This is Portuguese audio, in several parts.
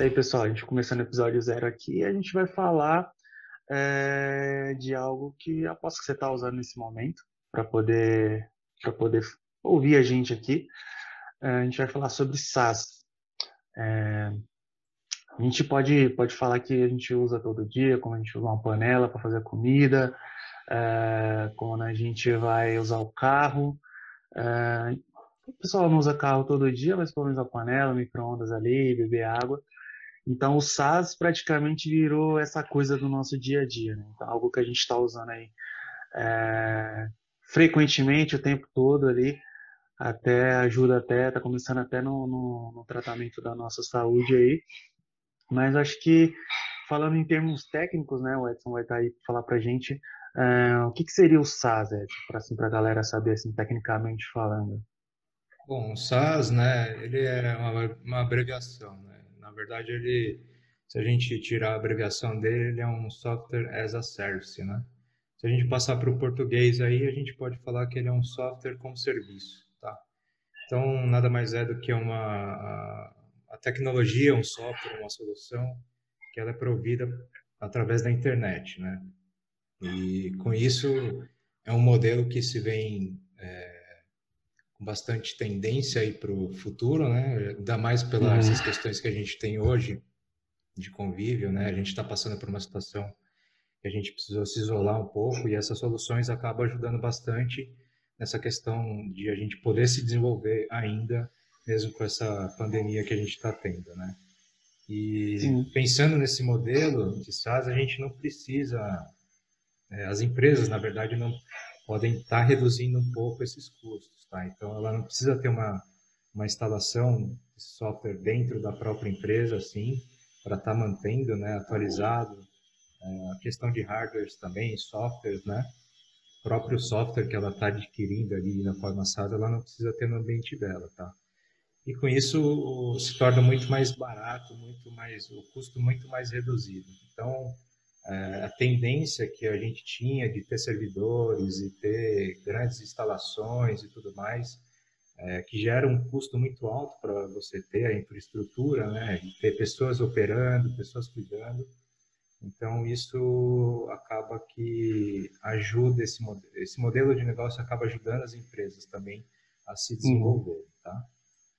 Isso aí, pessoal. A gente começando o episódio zero aqui, a gente vai falar é, de algo que aposto que você está usando nesse momento para poder para poder ouvir a gente aqui. É, a gente vai falar sobre SaaS. É, a gente pode pode falar que a gente usa todo dia, como a gente usa uma panela para fazer comida, é, quando a gente vai usar o carro. É, o pessoal não usa carro todo dia, mas pelo menos a panela, micro-ondas ali, beber água. Então, o SaaS praticamente virou essa coisa do nosso dia a dia, né? Então, algo que a gente está usando aí é, frequentemente, o tempo todo ali, até ajuda até, está começando até no, no, no, tratamento da nossa saúde aí. Mas acho que, falando em termos técnicos, né, o Edson vai estar tá aí para falar para a gente é, o que, que, seria o SaaS, Edson, para assim, a galera saber, assim, tecnicamente falando. Bom, o SaaS, né, ele é uma, uma abreviação, né? Na verdade, ele, se a gente tirar a abreviação dele, ele é um software as a service, né? Se a gente passar para o português aí, a gente pode falar que ele é um software como serviço, tá? Então, nada mais é do que uma a, a tecnologia, um software, uma solução que ela é provida através da internet, né? E com isso é um modelo que se vem bastante tendência aí para o futuro, né? Ainda mais pelas uhum. questões que a gente tem hoje de convívio, né? A gente está passando por uma situação que a gente precisou se isolar um pouco e essas soluções acabam ajudando bastante nessa questão de a gente poder se desenvolver ainda, mesmo com essa pandemia que a gente está tendo, né? E Sim. pensando nesse modelo de SaaS, a gente não precisa, é, as empresas, na verdade, não podem estar tá reduzindo um pouco esses custos. Tá? Então, ela não precisa ter uma, uma instalação de software dentro da própria empresa, assim, para estar tá mantendo né, atualizado. É, a questão de hardwares também, softwares, né? O próprio software que ela está adquirindo ali na forma SaaS, ela não precisa ter no ambiente dela, tá? E com isso se torna muito mais barato, muito mais, o custo muito mais reduzido. Então, a tendência que a gente tinha de ter servidores e ter grandes instalações e tudo mais, é, que gera um custo muito alto para você ter a infraestrutura, né? E ter pessoas operando, pessoas cuidando. Então, isso acaba que ajuda, esse, esse modelo de negócio acaba ajudando as empresas também a se desenvolver, uhum. tá?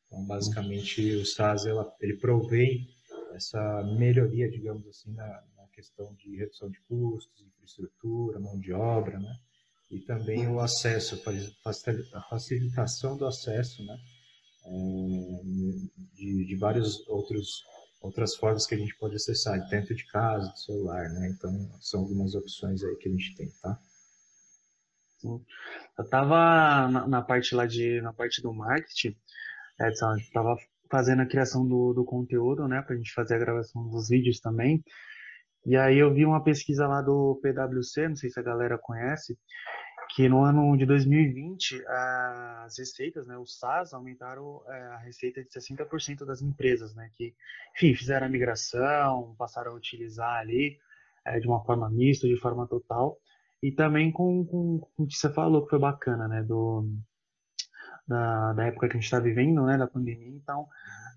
Então, basicamente, o SaaS, ela, ele provém essa melhoria, digamos assim, na, questão de redução de custos, infraestrutura, mão de obra, né? E também o acesso, a facilitação do acesso, né? É, de, de vários outros outras formas que a gente pode acessar, dentro de casa, do celular, né? Então, são algumas opções aí que a gente tem, tá? Sim. Eu tava na, na, parte lá de, na parte do marketing, Edson, tava fazendo a criação do, do conteúdo, né, pra gente fazer a gravação dos vídeos também, e aí eu vi uma pesquisa lá do PwC, não sei se a galera conhece, que no ano de 2020 as receitas, né, os SaaS aumentaram é, a receita de 60% das empresas, né, que, enfim, fizeram a migração, passaram a utilizar ali é, de uma forma mista, de forma total, e também com, com, com o que você falou que foi bacana, né, do, da, da época que a gente está vivendo, né, da pandemia, então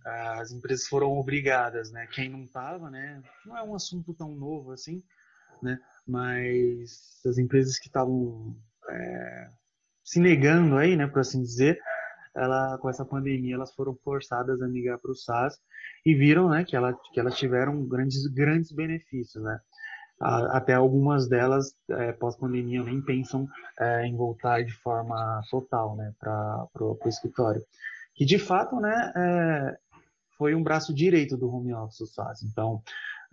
as empresas foram obrigadas, né? Quem não estava, né? Não é um assunto tão novo assim, né? Mas as empresas que estavam é, se negando aí, né, por assim dizer, ela com essa pandemia elas foram forçadas a migrar para o SaaS e viram, né, que, ela, que elas tiveram grandes grandes benefícios, né? até algumas delas é, pós-pandemia nem pensam é, em voltar de forma total, né, para o escritório que de fato, né, é, foi um braço direito do home office o SaaS. Então,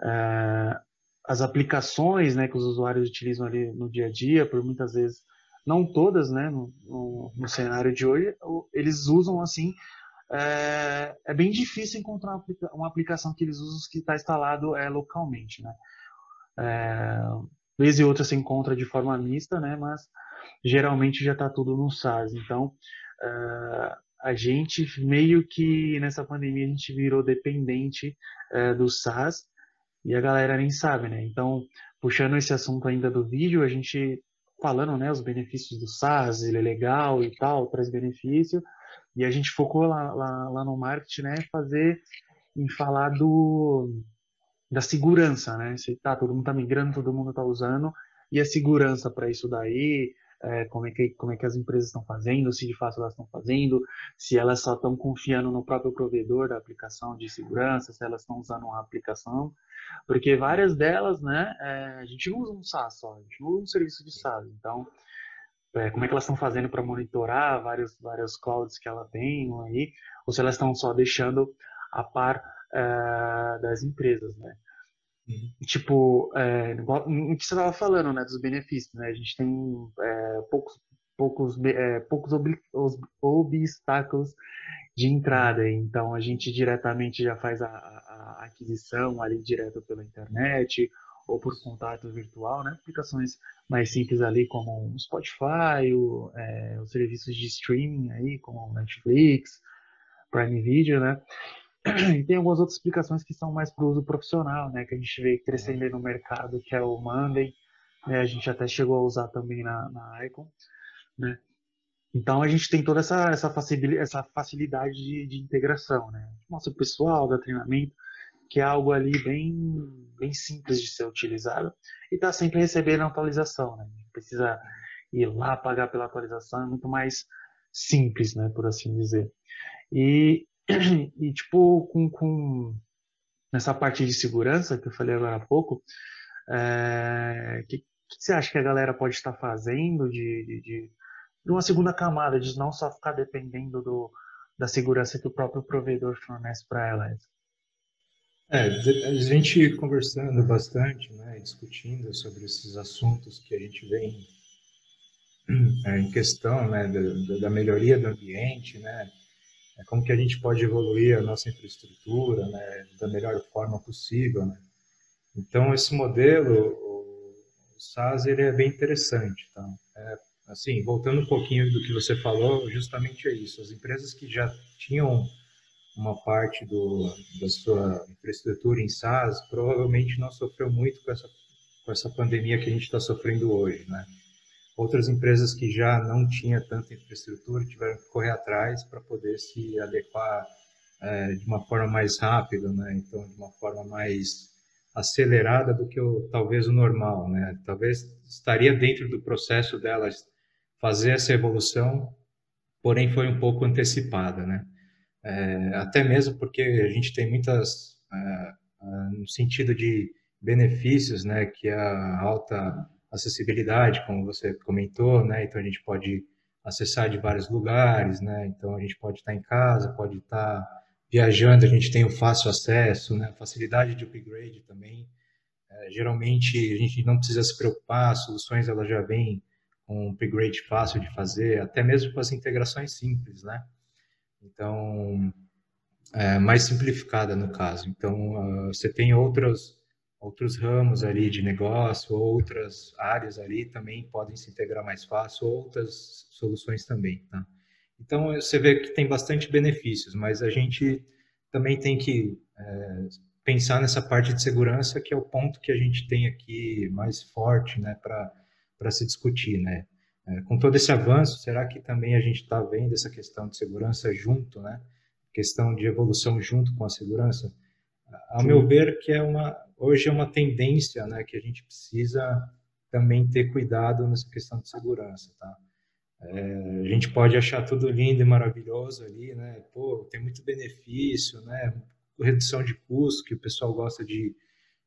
é, as aplicações né, que os usuários utilizam ali no dia a dia, por muitas vezes, não todas, né, no, no, no cenário de hoje, eles usam assim. É, é bem difícil encontrar uma aplicação que eles usam que está instalado é, localmente, né? É, vez e outra se encontra de forma mista, né? Mas geralmente já está tudo no SaaS. Então, é, a gente meio que nessa pandemia a gente virou dependente é, do SaaS e a galera nem sabe, né? Então, puxando esse assunto ainda do vídeo, a gente falando, né, os benefícios do SaaS, ele é legal e tal, traz benefício, e a gente focou lá, lá, lá no marketing, né, fazer em falar do da segurança, né? Se tá, todo mundo tá migrando, todo mundo tá usando, e a segurança para isso daí, é, como, é que, como é que as empresas estão fazendo, se de fato elas estão fazendo, se elas só estão confiando no próprio provedor da aplicação de segurança, se elas estão usando uma aplicação, porque várias delas, né, é, a gente não usa um SaaS só, a gente não usa um serviço de SaaS, então é, como é que elas estão fazendo para monitorar vários, vários clouds que ela tem aí, ou se elas estão só deixando a par é, das empresas, né? Uhum. Tipo, é, o que você estava falando, né, dos benefícios, né? A gente tem é, poucos, poucos, é, poucos ob, obstáculos de entrada, então a gente diretamente já faz a, a aquisição ali direto pela internet ou por contato virtual, né? Aplicações mais simples ali como o Spotify, o, é, os serviços de streaming aí como Netflix, Prime Video, né? E tem algumas outras explicações que são mais para o uso profissional, né? Que a gente vê crescendo no mercado, que é o Monday. Né? A gente até chegou a usar também na, na Icon, né? Então a gente tem toda essa, essa, facilidade, essa facilidade de, de integração, né? Nosso pessoal, da treinamento, que é algo ali bem, bem simples de ser utilizado e está sempre recebendo atualização, né? Precisa ir lá pagar pela atualização, é muito mais simples, né? Por assim dizer. E e, tipo, com, com nessa parte de segurança que eu falei agora há pouco, o é, que, que, você acha que a galera pode estar fazendo de, de, de, de uma segunda camada, de não só ficar dependendo do, da segurança que o próprio provedor fornece para ela? É, a gente conversando bastante, né, discutindo sobre esses assuntos que a gente vem é, em questão, né, da, da melhoria do ambiente, né, é como que a gente pode evoluir a nossa infraestrutura né, da melhor forma possível. Né? Então, esse modelo, o SaaS, ele é bem interessante. Tá? É, assim, voltando um pouquinho do que você falou, justamente é isso. As empresas que já tinham uma parte do, da sua infraestrutura em SaaS provavelmente não sofreu muito com essa, com essa pandemia que a gente está sofrendo hoje, né? Outras empresas que já não tinham tanta infraestrutura tiveram que correr atrás para poder se adequar é, de uma forma mais rápida, né? Então, de uma forma mais acelerada do que o, talvez o normal, né? Talvez estaria dentro do processo delas fazer essa evolução, porém foi um pouco antecipada, né? É, até mesmo porque a gente tem muitas, é, no sentido de benefícios, né? Que a alta acessibilidade, como você comentou, né? Então a gente pode acessar de vários lugares, né? Então a gente pode estar em casa, pode estar viajando, a gente tem o fácil acesso, né? Facilidade de upgrade também. É, geralmente a gente não precisa se preocupar, as soluções elas já vêm com um upgrade fácil de fazer, até mesmo com as integrações simples, né? Então, é mais simplificada no caso. Então, uh, você tem outros outros ramos ali de negócio, outras áreas ali também podem se integrar mais fácil, outras soluções também, tá? Então, você vê que tem bastante benefícios, mas a gente também tem que é, pensar nessa parte de segurança, que é o ponto que a gente tem aqui mais forte, né, para se discutir, né? É, com todo esse avanço, será que também a gente está vendo essa questão de segurança junto, né? Questão de evolução junto com a segurança? Ao meu ver, que é uma, hoje é uma tendência, né, que a gente precisa também ter cuidado nessa questão de segurança, tá? É, a gente pode achar tudo lindo e maravilhoso ali, né? Pô, tem muito benefício, né? Redução de custo, que o pessoal gosta de,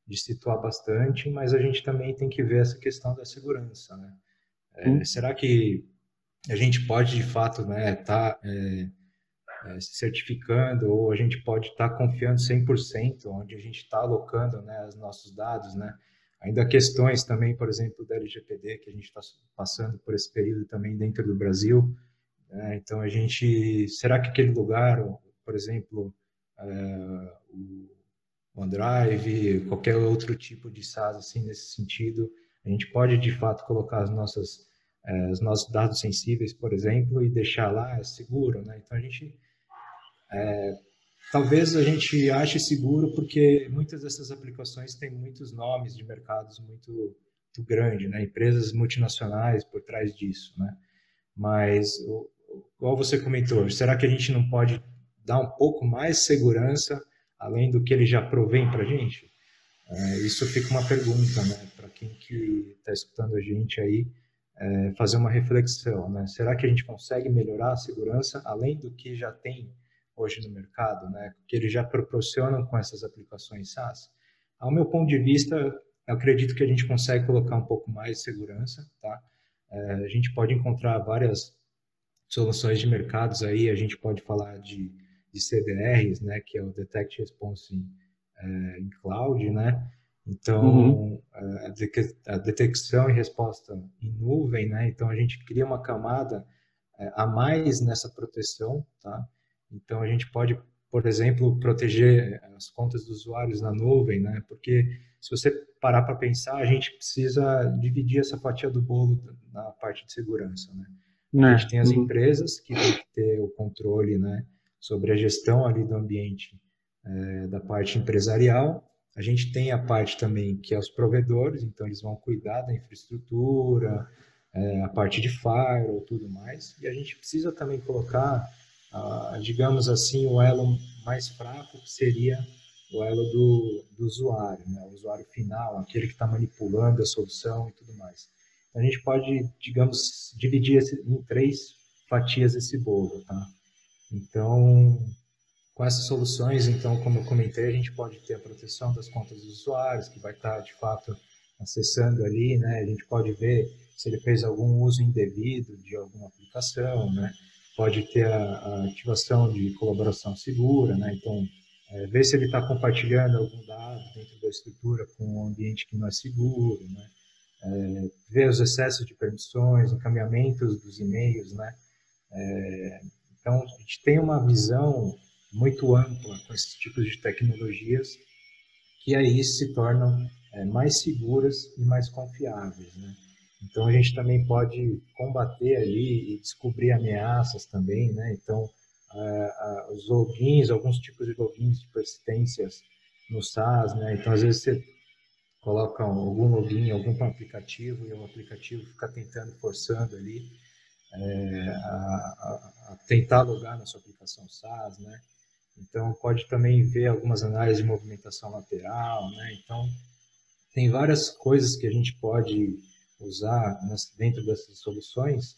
de situar bastante, mas a gente também tem que ver essa questão da segurança, né? É, hum. Será que a gente pode, de fato, né, tá, é, é, se certificando ou a gente pode estar tá confiando 100% onde a gente está alocando né, os nossos dados, né? Ainda questões também, por exemplo, da LGPD, que a gente está passando por esse período também dentro do Brasil. Né? Então, a gente, será que aquele lugar, por exemplo, é, o OneDrive, qualquer outro tipo de SaaS assim nesse sentido, a gente pode de fato colocar as nossas, é, os nossos dados sensíveis, por exemplo, e deixar lá seguro, né? Então a gente é, talvez a gente ache seguro porque muitas dessas aplicações têm muitos nomes de mercados muito, muito grandes, né? empresas multinacionais por trás disso. Né? Mas, igual você comentou, será que a gente não pode dar um pouco mais segurança além do que ele já provém para a gente? É, isso fica uma pergunta, né, para quem que está escutando a gente aí, é, fazer uma reflexão, né? Será que a gente consegue melhorar a segurança além do que já tem hoje no mercado, né? Que eles já proporcionam com essas aplicações SaaS? Ao meu ponto de vista, eu acredito que a gente consegue colocar um pouco mais de segurança, tá? É, a gente pode encontrar várias soluções de mercados aí, a gente pode falar de, de CDRs, né? Que é o Detect Response in, é, in Cloud, né? Então, uhum. a detecção e resposta em nuvem, né? Então, a gente cria uma camada é, a mais nessa proteção, tá? Então, a gente pode, por exemplo, proteger as contas dos usuários na nuvem, né? Porque se você parar para pensar, a gente precisa dividir essa fatia do bolo na parte de segurança, né? A né? gente tem as uhum. empresas que têm que ter o controle, né? Sobre a gestão ali do ambiente é, da parte empresarial a gente tem a parte também que é os provedores, então eles vão cuidar da infraestrutura, é, a parte de firewall, tudo mais. E a gente precisa também colocar, ah, digamos assim, o elo mais fraco, seria o elo do, do usuário, né? o usuário final, aquele que está manipulando a solução e tudo mais. A gente pode, digamos, dividir esse, em três fatias esse bolo, tá? Então, com essas soluções, então, como eu comentei, a gente pode ter a proteção das contas dos usuários, que vai estar, de fato, acessando ali, né? A gente pode ver se ele fez algum uso indevido de alguma aplicação, né? Pode ter a, a ativação de colaboração segura, né? Então, é, ver se ele está compartilhando algum dado dentro da estrutura com um ambiente que não é seguro, né? É, ver os excessos de permissões, encaminhamentos dos e-mails, né? É, então, a gente tem uma visão muito ampla com esses tipos de tecnologias, que aí se tornam é, mais seguras e mais confiáveis. Né? Então a gente também pode combater ali e descobrir ameaças também, né? Então os logins, alguns tipos de logins de persistências no SaaS, né? Então às vezes você coloca algum login, algum aplicativo e o aplicativo fica tentando, forçando ali é, a, a, a, tentar logar na sua aplicação SaaS, né? Então, pode também ver algumas análises de movimentação lateral, né? Então, tem várias coisas que a gente pode usar dentro dessas soluções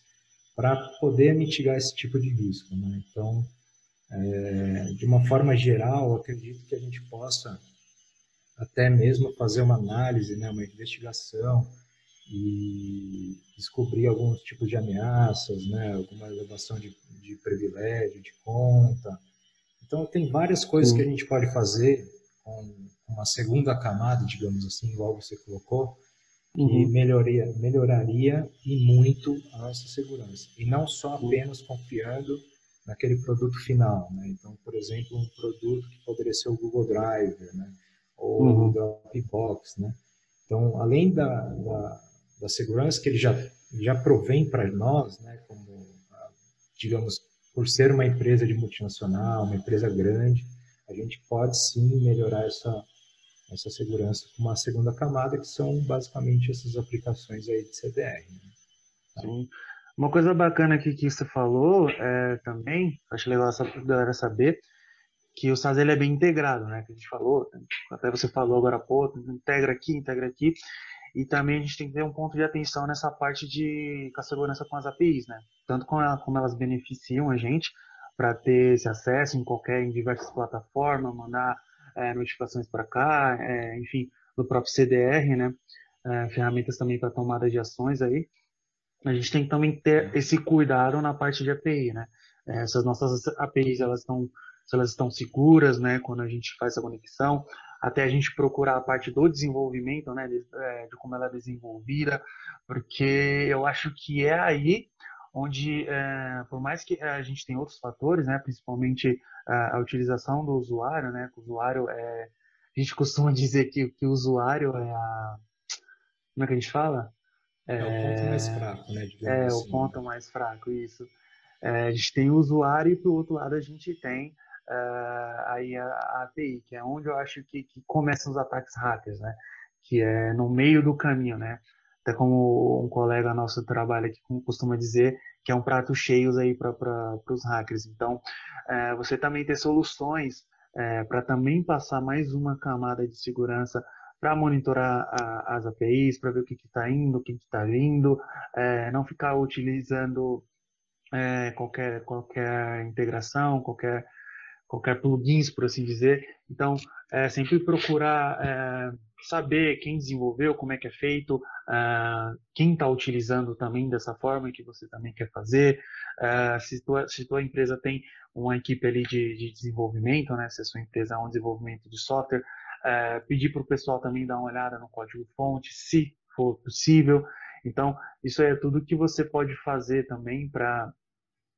para poder mitigar esse tipo de risco, né? Então, é, de uma forma geral, acredito que a gente possa até mesmo fazer uma análise, né, uma investigação e descobrir alguns tipos de ameaças, né, alguma elevação de, de privilégio, de conta, então, tem várias coisas que a gente pode fazer com uma segunda camada, digamos assim, igual você colocou, uhum. melhoraria, melhoraria e muito a nossa segurança. E não só apenas confiando naquele produto final. Né? Então, por exemplo, um produto que poderia ser o Google Drive, né? ou uhum. o Dropbox. Né? Então, além da, da, da, segurança que ele já, já provém para nós, né? como, digamos, por ser uma empresa de multinacional, uma empresa grande, a gente pode sim melhorar essa, essa segurança com uma segunda camada, que são basicamente essas aplicações aí de CDR. Né? Sim. Uma coisa bacana aqui que você falou é, também, acho legal a galera saber, que o SAS ele é bem integrado, né? Que a gente falou, até você falou agora há pouco, integra aqui, integra aqui. E também a gente tem que ter um ponto de atenção nessa parte de com a segurança com as APIs, né? Tanto como, ela, como elas beneficiam a gente para ter esse acesso em qualquer, em diversas plataformas, mandar é, notificações para cá, é, enfim, do próprio CDR, né? É, ferramentas também para tomada de ações aí. A gente tem que também ter esse cuidado na parte de API, né? É, essas nossas APIs, elas estão, se elas estão seguras, né? Quando a gente faz a conexão, até a gente procurar a parte do desenvolvimento, né, de, é, de como ela é desenvolvida, porque eu acho que é aí onde, é, por mais que a gente tenha outros fatores, né, principalmente a, a utilização do usuário, né, o usuário é, a gente costuma dizer que, que o usuário é a, como é que a gente fala? É, é o ponto mais fraco, né? É, assim. o ponto mais fraco, isso. É, a gente tem o usuário e, por outro lado, a gente tem uh, aí a, a, API, que é onde eu acho que, que começam os ataques hackers, né? Que é no meio do caminho, né? Até como um colega nosso trabalha aqui costuma dizer, que é um prato cheio aí para os hackers. Então, uh, você também ter soluções é, para também passar mais uma camada de segurança para monitorar a, as APIs, para ver o que está indo, o que está vindo, é, não ficar utilizando é, qualquer, qualquer integração, qualquer, qualquer plugins, por assim dizer. Então, é, sempre procurar é, saber quem desenvolveu, como é que é feito, é, quem está utilizando também dessa forma que você também quer fazer. É, se, tua, se tua empresa tem uma equipe ali de, de desenvolvimento, né, se a sua empresa é um desenvolvimento de software, é, pedir para o pessoal também dar uma olhada no código-fonte, se for possível. Então, isso é tudo que você pode fazer também para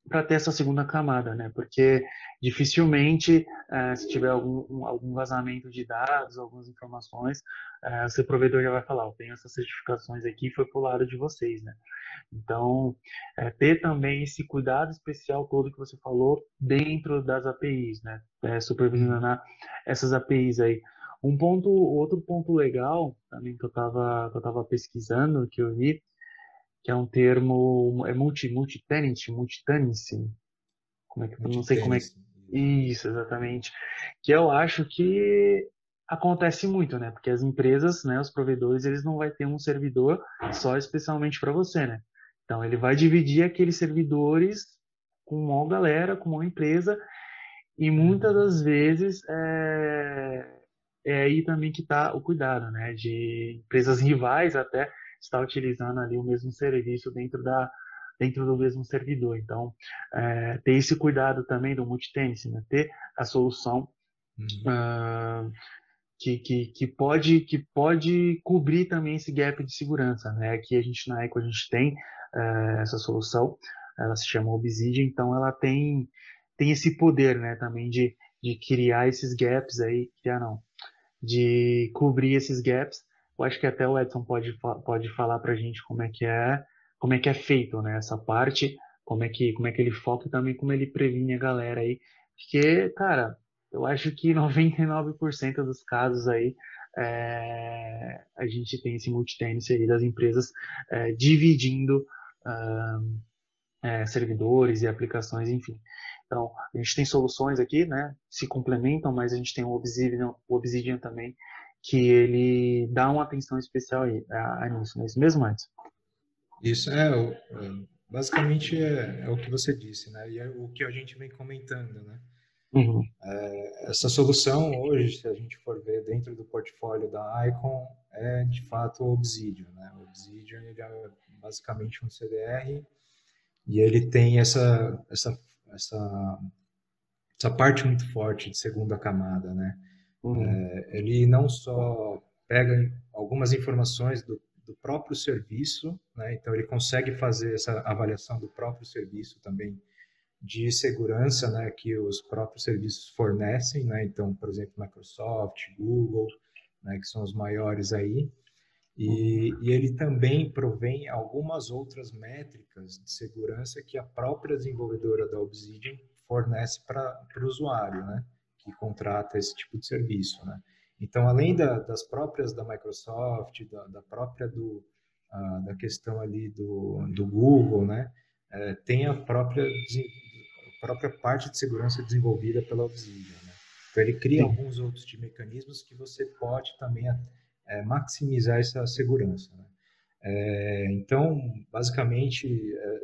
para ter essa segunda camada, né? Porque dificilmente, é, se tiver algum, algum vazamento de dados, algumas informações, é, o seu provedor já vai falar, eu tenho essas certificações aqui, foi para o lado de vocês, né? Então, é, ter também esse cuidado especial todo que você falou dentro das APIs, né? É, supervisionar essas APIs aí. Um ponto, outro ponto legal também que eu estava eu tava pesquisando, que eu vi, que é um termo, é multi, multi-tenant, multi-tenancy, como é que, não sei como é que, isso, exatamente, que eu acho que acontece muito, né, porque as empresas, né, os provedores, eles não vai ter um servidor só especialmente para você, né, então ele vai dividir aqueles servidores com uma galera, com uma empresa, e muitas uhum. das vezes é, é aí também que está o cuidado, né? De empresas rivais até estar utilizando ali o mesmo serviço dentro da dentro do mesmo servidor. Então, é, ter esse cuidado também do multitenancy, né? Ter a solução uhum. uh, que, que, que, pode, que pode cobrir também esse gap de segurança, né? Aqui a gente, na Eco, a gente tem uh, essa solução, ela se chama Obsidian, então ela tem, tem esse poder, né? Também de, de criar esses gaps aí, criar não, de cobrir esses gaps. Eu acho que até o Edson pode, pode falar para a gente como é que é como é que é feito né, essa parte, como é que como é que ele foca e também como ele previne a galera aí, porque cara, eu acho que 99% dos casos aí é, a gente tem esse multitennis aí das empresas é, dividindo uh, é, servidores e aplicações, enfim. Então, a gente tem soluções aqui, né, se complementam, mas a gente tem o Obsidian, o Obsidian também, que ele dá uma atenção especial a, a nisso, isso mesmo, antes? Isso é, é, basicamente é, é, o que você disse, né, e é o que a gente vem comentando, né. Uhum. É, essa solução hoje, se a gente for ver dentro do portfólio da Icon, é de fato o Obsidian, né, o Obsidian ele é basicamente um CDR e ele tem essa, essa essa, essa parte muito forte de segunda camada, né? Uhum. É, ele não só pega algumas informações do, do próprio serviço, né? Então ele consegue fazer essa avaliação do próprio serviço também de segurança, né? Que os próprios serviços fornecem, né? Então, por exemplo, Microsoft, Google, né? Que são os maiores aí. E, e, ele também provém algumas outras métricas de segurança que a própria desenvolvedora da Obsidian fornece para o usuário, né, que contrata esse tipo de serviço, né. Então, além da, das próprias da Microsoft, da, da própria do, da questão ali do, do Google, né, é, tem a própria, a própria parte de segurança desenvolvida pela Obsidian. Né. Então, ele cria Sim. alguns outros de mecanismos que você pode também é, maximizar essa segurança. Né? É, então, basicamente, é,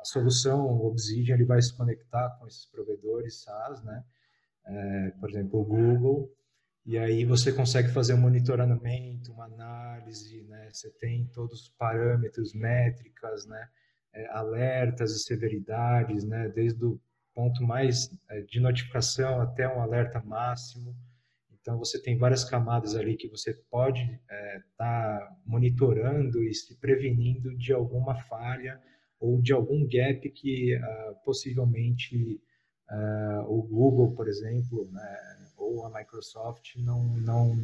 a solução Obsidian ele vai se conectar com esses provedores SaaS, né? É, por exemplo, o Google, e aí você consegue fazer um monitoramento, uma análise, né? Você tem todos os parâmetros, métricas, né? É, alertas e severidades, né? Desde o ponto mais é, de notificação até um alerta máximo. Então, você tem várias camadas ali que você pode estar é, tá monitorando e se prevenindo de alguma falha ou de algum gap que uh, possivelmente uh, o Google, por exemplo, né, ou a Microsoft não, não,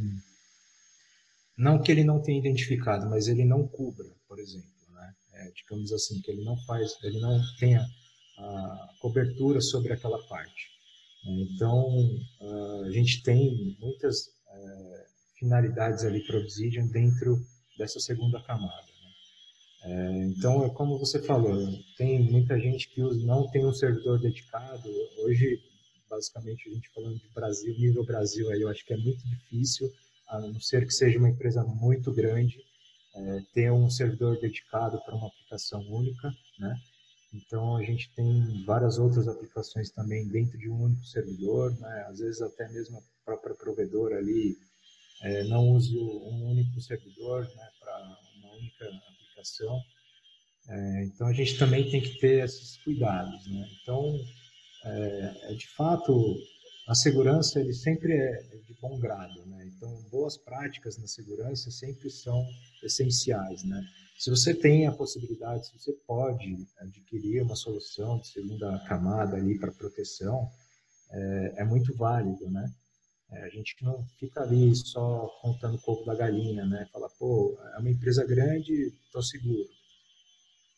não que ele não tenha identificado, mas ele não cubra, por exemplo, né? É, digamos assim, que ele não faz, ele não tenha a cobertura sobre aquela parte. Então, ah, a gente tem muitas eh, finalidades ali para Obsidian dentro dessa segunda camada. É, então, é como você falou, tem muita gente que não tem um servidor dedicado. Hoje, basicamente a gente falando de Brasil, nível Brasil aí, eu acho que é muito difícil, a não ser que seja uma empresa muito grande, é, ter um servidor dedicado para uma aplicação única, né? Então a gente tem várias outras aplicações também dentro de um único servidor, né? Às vezes até mesmo a própria provedora ali é, não usa um único servidor, né? Para uma única aplicação. É, então a gente também tem que ter esses cuidados, né? Então é, é de fato a segurança ele sempre é de bom grado, né? Então boas práticas na segurança sempre são essenciais, né? Se você tem a possibilidade, se você pode adquirir uma solução de segunda camada ali para proteção, é, é, muito válido, né? É, a gente não fica ali só contando o coco da galinha, né? Fala, pô, é uma empresa grande, estou seguro.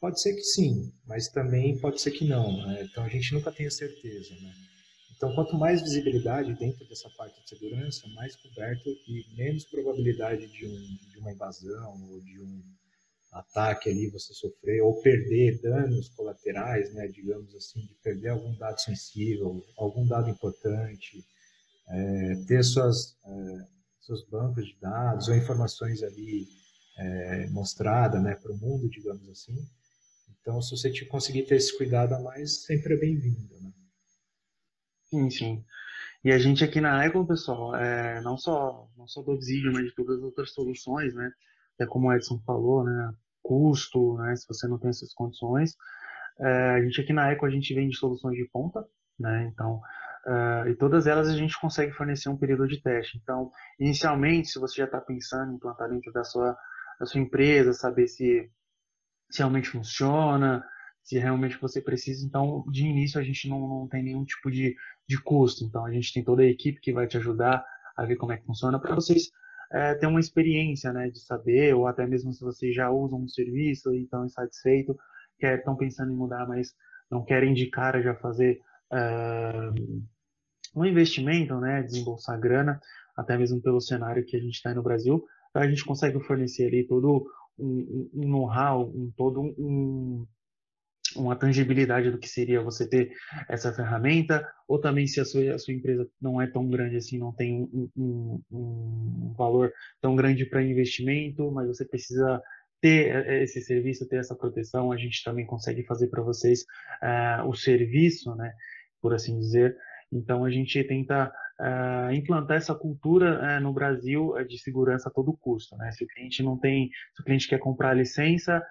Pode ser que sim, mas também pode ser que não. Né? Então a gente nunca tem a certeza. Né? Então, quanto mais visibilidade dentro dessa parte de segurança, mais coberto e menos probabilidade de, um, de uma invasão ou de um ataque ali você sofrer ou perder danos colaterais, né, digamos assim, de perder algum dado sensível, algum dado importante, é, ter suas, é, seus bancos de dados ou informações ali é, mostrada né, para o mundo, digamos assim, então, se você conseguir ter esse cuidado a mais, sempre é bem-vindo, né? Sim, sim. E a gente aqui na Icon, pessoal, é, não só não só do Obsidian, mas de todas as outras soluções, né? É como o Edson falou, né? Custo, né? Se você não tem essas condições. É, a gente aqui na Econ, a gente vende soluções de ponta, né? Então, é, e todas elas a gente consegue fornecer um período de teste. Então, inicialmente, se você já está pensando em implantar dentro da sua, da sua empresa, saber se se realmente funciona, se realmente você precisa. Então, de início, a gente não, não tem nenhum tipo de, de custo. Então, a gente tem toda a equipe que vai te ajudar a ver como é que funciona para vocês é, terem uma experiência né, de saber, ou até mesmo se vocês já usam um serviço e estão insatisfeitos, estão pensando em mudar, mas não querem de cara já fazer é, um investimento, né, desembolsar grana, até mesmo pelo cenário que a gente está no Brasil, a gente consegue fornecer ali todo um, um know-how, um, todo um, uma tangibilidade do que seria você ter essa ferramenta, ou também se a sua, a sua empresa não é tão grande assim, não tem um, um, um valor tão grande para investimento, mas você precisa ter esse serviço, ter essa proteção, a gente também consegue fazer para vocês uh, o serviço, né, por assim dizer. Então a gente tenta uh, implantar essa cultura uh, no Brasil uh, de segurança a todo custo. Né? Se o cliente não tem, se o cliente quer comprar a licença,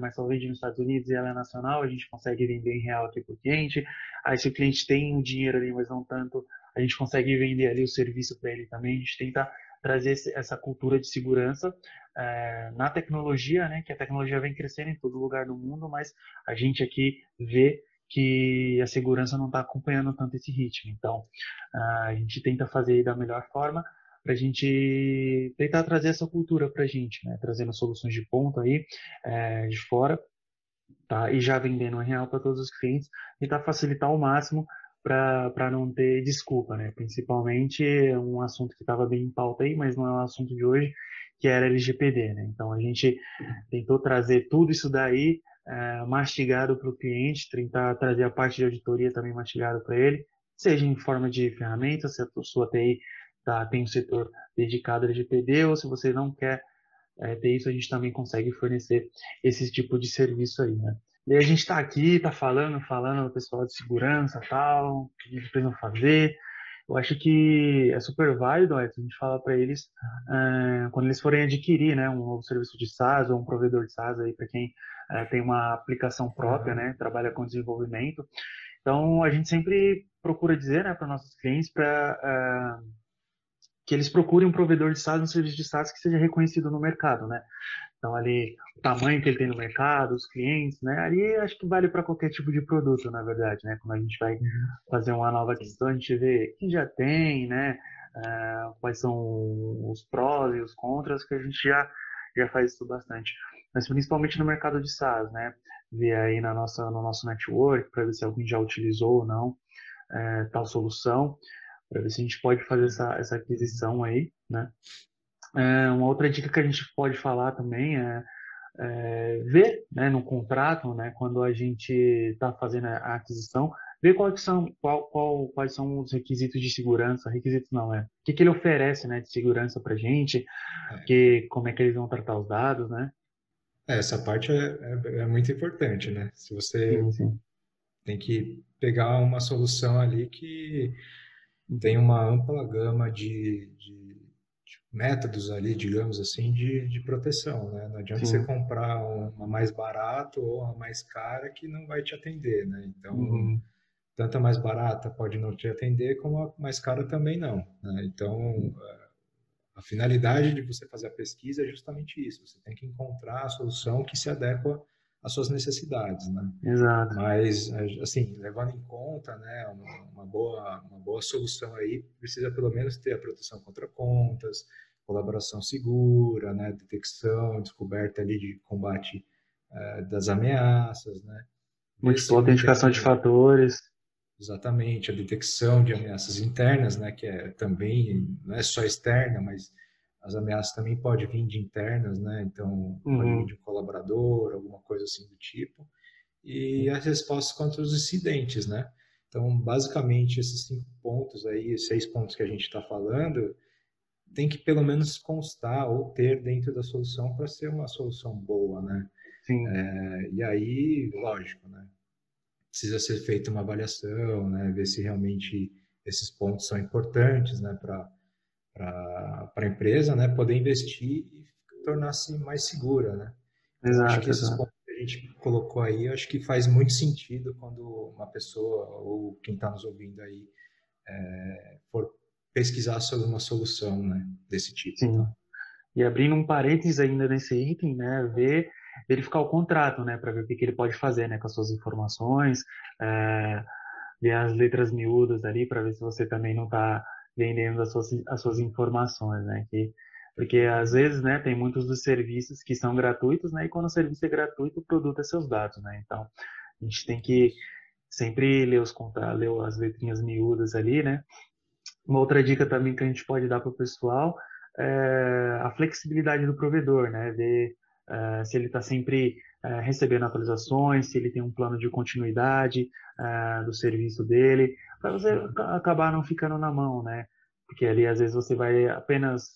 mas só vende nos Estados Unidos e ela é nacional, a gente consegue vender em real aqui para o cliente. Aí se o cliente tem um dinheiro ali, mas não tanto, a gente consegue vender ali o serviço para ele também. A gente tenta trazer essa cultura de segurança na tecnologia, né? Que a tecnologia vem crescendo em todo lugar do mundo, mas a gente aqui vê que a segurança não está acompanhando tanto esse ritmo. Então, a gente tenta fazer da melhor forma para a gente tentar trazer essa cultura para a gente, né? trazendo soluções de ponta aí, é, de fora, tá? e já vendendo em real para todos os clientes, tentar facilitar ao máximo para não ter desculpa, né? principalmente um assunto que estava bem em pauta aí, mas não é o assunto de hoje, que era LGPD. Né? Então, a gente tentou trazer tudo isso daí é, mastigado para o cliente, tentar trazer a parte de auditoria também mastigado para ele, seja em forma de ferramenta, se a sua TI tá, tem um setor dedicado a LGPD, ou se você não quer é, ter isso, a gente também consegue fornecer esse tipo de serviço aí, né? E a gente está aqui, está falando, falando o pessoal de segurança tal, o que eles precisam fazer. Eu acho que é super válido, a gente fala para eles é, quando eles forem adquirir, né, um novo serviço de SaaS ou um provedor de SaaS aí para quem é, tem uma aplicação própria, né, trabalha com desenvolvimento. Então, a gente sempre procura dizer né, para nossos clientes para é, que eles procurem um provedor de SaaS, um serviço de SaaS que seja reconhecido no mercado, né? Então, ali, o tamanho que ele tem no mercado, os clientes, né? Ali, acho que vale para qualquer tipo de produto, na verdade, né? Quando a gente vai uhum. fazer uma nova questão, a gente vê quem já tem, né? Uh, quais são os prós e os contras, que a gente já, já faz isso bastante mas principalmente no mercado de SaaS, né? Ver aí na nossa, no nosso network para ver se alguém já utilizou ou não é, tal solução, para ver se a gente pode fazer essa, essa aquisição aí, né? É, uma outra dica que a gente pode falar também é, é ver né, no contrato, né, quando a gente está fazendo a aquisição, ver quais são, qual, qual, quais são os requisitos de segurança, requisitos não, é, o que, que ele oferece, né, de segurança para gente, é. que, como é que eles vão tratar os dados, né? É, essa parte é, é, é, muito importante, né? Se você sim, sim. tem que pegar uma solução ali que tem uma ampla gama de, de métodos ali, digamos assim, de, de proteção, né? Não adianta Sim. você comprar uma mais barata ou uma mais cara que não vai te atender, né? Então, uhum. tanto a mais barata pode não te atender, como a mais cara também não, né? Então, a finalidade de você fazer a pesquisa é justamente isso, você tem que encontrar a solução que se adequa às suas necessidades, né? Exato. Mas, assim, levando em conta, né, uma, uma boa, uma boa solução aí precisa pelo menos ter a proteção contra contas, colaboração segura, né, detecção, descoberta ali de combate uh, das ameaças, né. Múltipla autenticação de fatores. Exatamente, a detecção de ameaças internas, né, que é também, não é só externa, mas as ameaças também podem vir de internas, né, então uhum. pode vir de um colaborador, alguma coisa assim do tipo, e as respostas contra os incidentes, né. Então, basicamente, esses cinco pontos aí, seis pontos que a gente está falando, tem que pelo menos constar ou ter dentro da solução para ser uma solução boa, né? Sim. É, e aí, lógico, né? Precisa ser feita uma avaliação, né? Ver se realmente esses pontos são importantes, né? Para a empresa, né? Poder investir e tornar-se mais segura, né? Exato, acho que esses pontos que a gente colocou aí, acho que faz muito sentido quando uma pessoa ou quem está nos ouvindo aí é, for pesquisar sobre uma solução né, desse tipo. Sim. Tá? E abrindo um parênteses ainda nesse item, né, ver, verificar o contrato, né, para ver o que, que, ele pode fazer, né, com as suas informações, é, ver as letras miúdas ali para ver se você também não está vendendo as suas, as suas informações, né, que, porque às vezes, né, tem muitos dos serviços que são gratuitos, né, e quando o serviço é gratuito, o produto é seus dados, né, então a gente tem que sempre ler os contratos, ler as letrinhas miúdas ali, né, uma outra dica também que a gente pode dar para o pessoal é a flexibilidade do provedor, né? Ver é, se ele está sempre é, recebendo atualizações, se ele tem um plano de continuidade é, do serviço dele, para você acabar não ficando na mão, né? Porque ali às vezes você vai apenas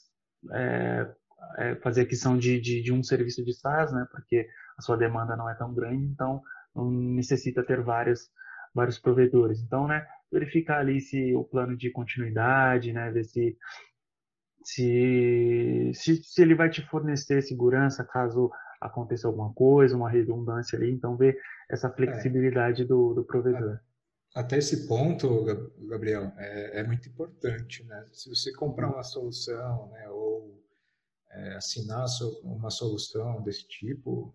é, é, fazer aquisição de, de, de, um serviço de SaaS, né? Porque a sua demanda não é tão grande, então não necessita ter vários, vários provedores. Então, né? verificar ali se o plano de continuidade, né, ver se, se, se, se ele vai te fornecer segurança caso aconteça alguma coisa, uma redundância ali, então ver essa é. flexibilidade é. do, do provedor. Até esse ponto, Gabriel, é, é, muito importante, né? Se você comprar uma solução, né, ou é, assinar uma solução desse tipo,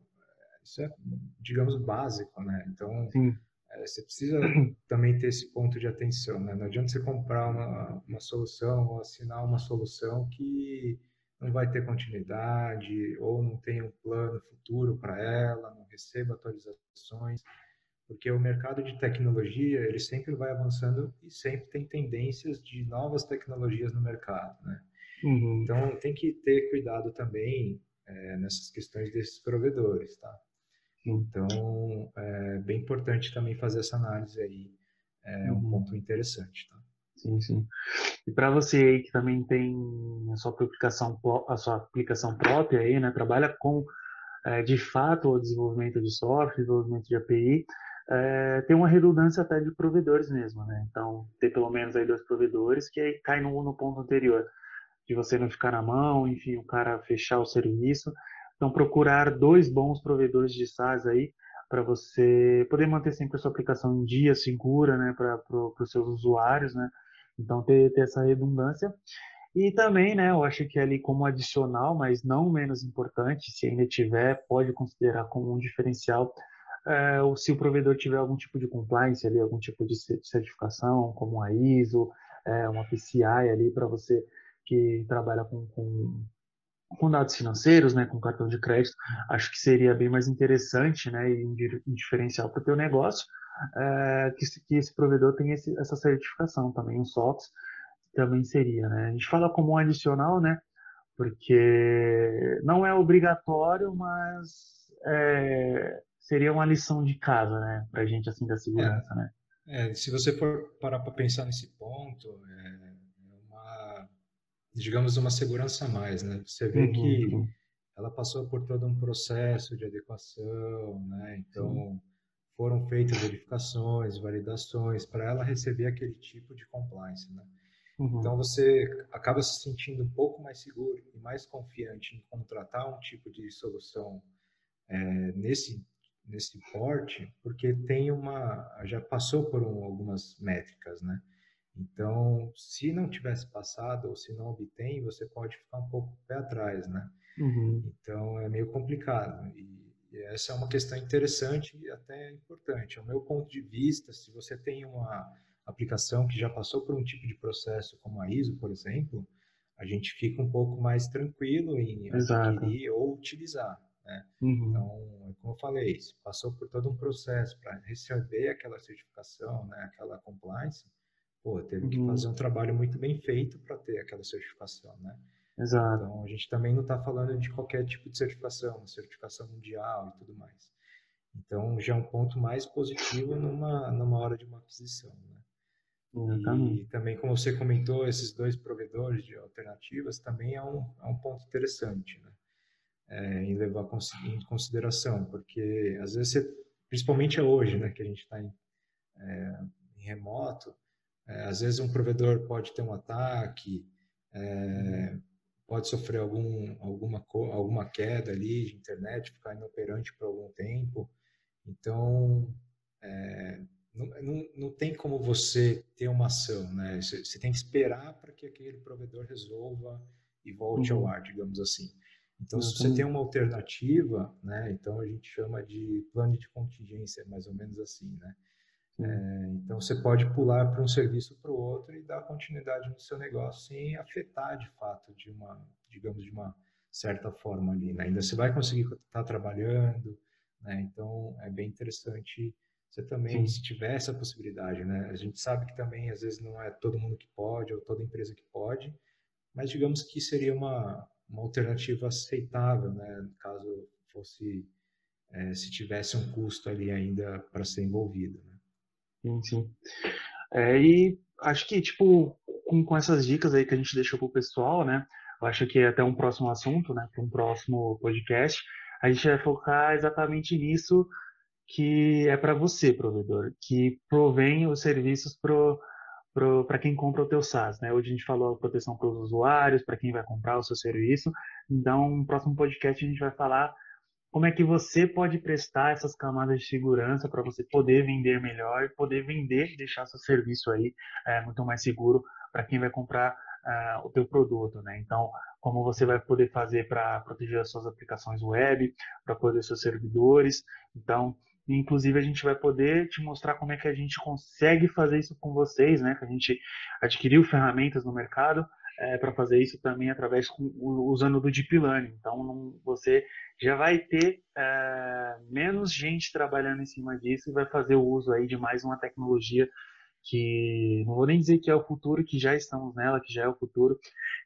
isso é, digamos, básico, né? Então, Sim. É, você precisa também ter esse ponto de atenção, né? Não adianta você comprar uma, uma solução ou assinar uma solução que não vai ter continuidade ou não tem um plano futuro para ela, não receba atualizações, porque o mercado de tecnologia ele sempre vai avançando e sempre tem tendências de novas tecnologias no mercado, né? Uhum. Então tem que ter cuidado também é, nessas questões desses provedores, tá? Então, é bem importante também fazer essa análise aí. É um uhum. ponto interessante, tá? Sim, sim. E para você aí que também tem a sua aplicação, a sua aplicação própria aí, né, trabalha com é, de fato o desenvolvimento de software, desenvolvimento de API, é, tem uma redundância até de provedores mesmo, né? Então, ter pelo menos aí dois provedores que aí cai no, no ponto anterior, de você não ficar na mão, enfim, o cara fechar o serviço então, procurar dois bons provedores de SaaS aí para você poder manter sempre a sua aplicação em dia, segura, né, para pro, os seus usuários, né? Então, ter, ter essa redundância. E também, né, eu acho que ali como adicional, mas não menos importante, se ainda tiver, pode considerar como um diferencial, é, ou se o provedor tiver algum tipo de compliance ali, algum tipo de certificação, como a ISO, é, uma PCI ali para você que trabalha com, com com dados financeiros, né, com cartão de crédito, acho que seria bem mais interessante, né, e um diferencial para o teu negócio, é, que, que, esse provedor tenha esse, essa certificação também, o SOX também seria, né. A gente fala como um adicional, né, porque não é obrigatório, mas é, seria uma lição de casa, né, para a gente assim da segurança, é. né. É, se você for parar para pensar nesse ponto, é, digamos, uma segurança a mais, né? Você vê uhum, que uhum. ela passou por todo um processo de adequação, né? Então, uhum. foram feitas verificações, validações para ela receber aquele tipo de compliance, né? Uhum. Então, você acaba se sentindo um pouco mais seguro e mais confiante em contratar um tipo de solução é, nesse nesse porte, porque tem uma já passou por um, algumas métricas, né? Então, se não tivesse passado ou se não obtém, você pode ficar um pouco pé atrás, né? Uhum. Então, é meio complicado. E, e, essa é uma questão interessante e até importante. Ao meu ponto de vista, se você tem uma aplicação que já passou por um tipo de processo como a ISO, por exemplo, a gente fica um pouco mais tranquilo em Exato. adquirir ou utilizar. Né? Uhum. Então, como eu falei, passou por todo um processo para receber aquela certificação, né, aquela compliance, pô, teve uhum. que fazer um trabalho muito bem feito para ter aquela certificação, né? Exato. Então, a gente também não está falando de qualquer tipo de certificação, certificação mundial e tudo mais. Então, já é um ponto mais positivo numa, numa hora de uma aquisição, né? E também, como você comentou, esses dois provedores de alternativas também é um, é um ponto interessante, né? é, em levar em consideração, porque às vezes, você, principalmente hoje, né, que a gente está em, é, em, remoto, é, às vezes um provedor pode ter um ataque, é, pode sofrer algum, alguma, alguma queda ali de internet, ficar inoperante por algum tempo. Então, é, não, não, não tem como você ter uma ação, né? Você, você tem que esperar para que aquele provedor resolva e volte uhum. ao ar, digamos assim. Então, se você tem uma alternativa, né, então a gente chama de plano de contingência, mais ou menos assim, né? É, então, você pode pular para um serviço para o outro e dar continuidade no seu negócio sem afetar, de fato, de uma, digamos, de uma certa forma ali, né? Ainda você vai conseguir estar tá trabalhando, né? Então, é bem interessante você também, Sim. se tiver essa possibilidade, né? A gente sabe que também, às vezes, não é todo mundo que pode ou toda empresa que pode, mas digamos que seria uma, uma alternativa aceitável, né, caso fosse é, se tivesse um custo ali ainda para ser envolvido. Sim, sim. É, e acho que tipo com, com essas dicas aí que a gente deixou para o pessoal, né, eu acho que é até um próximo assunto, né, para um próximo podcast, a gente vai focar exatamente nisso que é para você, provedor, que provém os serviços pro para quem compra o teu SaaS, né? Hoje a gente falou proteção para os usuários, para quem vai comprar o seu serviço. Então, no próximo podcast a gente vai falar como é que você pode prestar essas camadas de segurança para você poder vender melhor poder vender, deixar seu serviço aí é, muito mais seguro para quem vai comprar uh, o teu produto, né? Então, como você vai poder fazer para proteger as suas aplicações web, para proteger seus servidores. Então, Inclusive, a gente vai poder te mostrar como é que a gente consegue fazer isso com vocês, né? Que a gente adquiriu ferramentas no mercado é, para fazer isso também através usando do Deep Learning. Então, não, você já vai ter é, menos gente trabalhando em cima disso e vai fazer o uso aí de mais uma tecnologia que não vou nem dizer que é o futuro, que já estamos nela, que já é o futuro,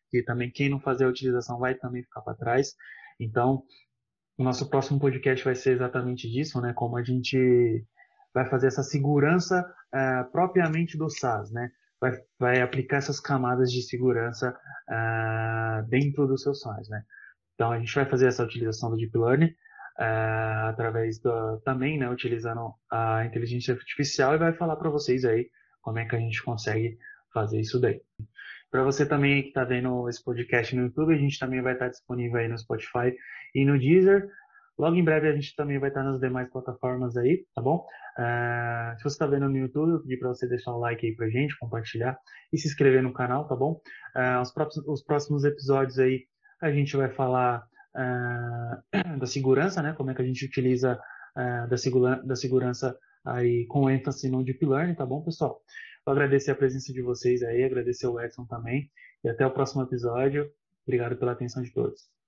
que também quem não fazer a utilização vai também ficar para trás. Então, o nosso próximo podcast vai ser exatamente disso, né? Como a gente vai fazer essa segurança uh, propriamente do SaaS, né? Vai, vai, aplicar essas camadas de segurança uh, dentro do seu SaaS, né? Então a gente vai fazer essa utilização do Deep Learning uh, através do, também, né? Utilizando a inteligência artificial e vai falar para vocês aí como é que a gente consegue fazer isso daí. Para você também que está vendo esse podcast no YouTube, a gente também vai estar disponível aí no Spotify e no Deezer. Logo em breve a gente também vai estar nas demais plataformas aí, tá bom? Uh, se você está vendo no YouTube, eu pedi para você deixar o like aí pra gente, compartilhar e se inscrever no canal, tá bom? Uh, os, próximos, os próximos episódios aí a gente vai falar uh, da segurança, né? Como é que a gente utiliza da, segura, da segurança aí com ênfase no Deep Learning, tá bom, pessoal? Vou agradecer a presença de vocês aí, agradecer o Edson também. E até o próximo episódio. Obrigado pela atenção de todos.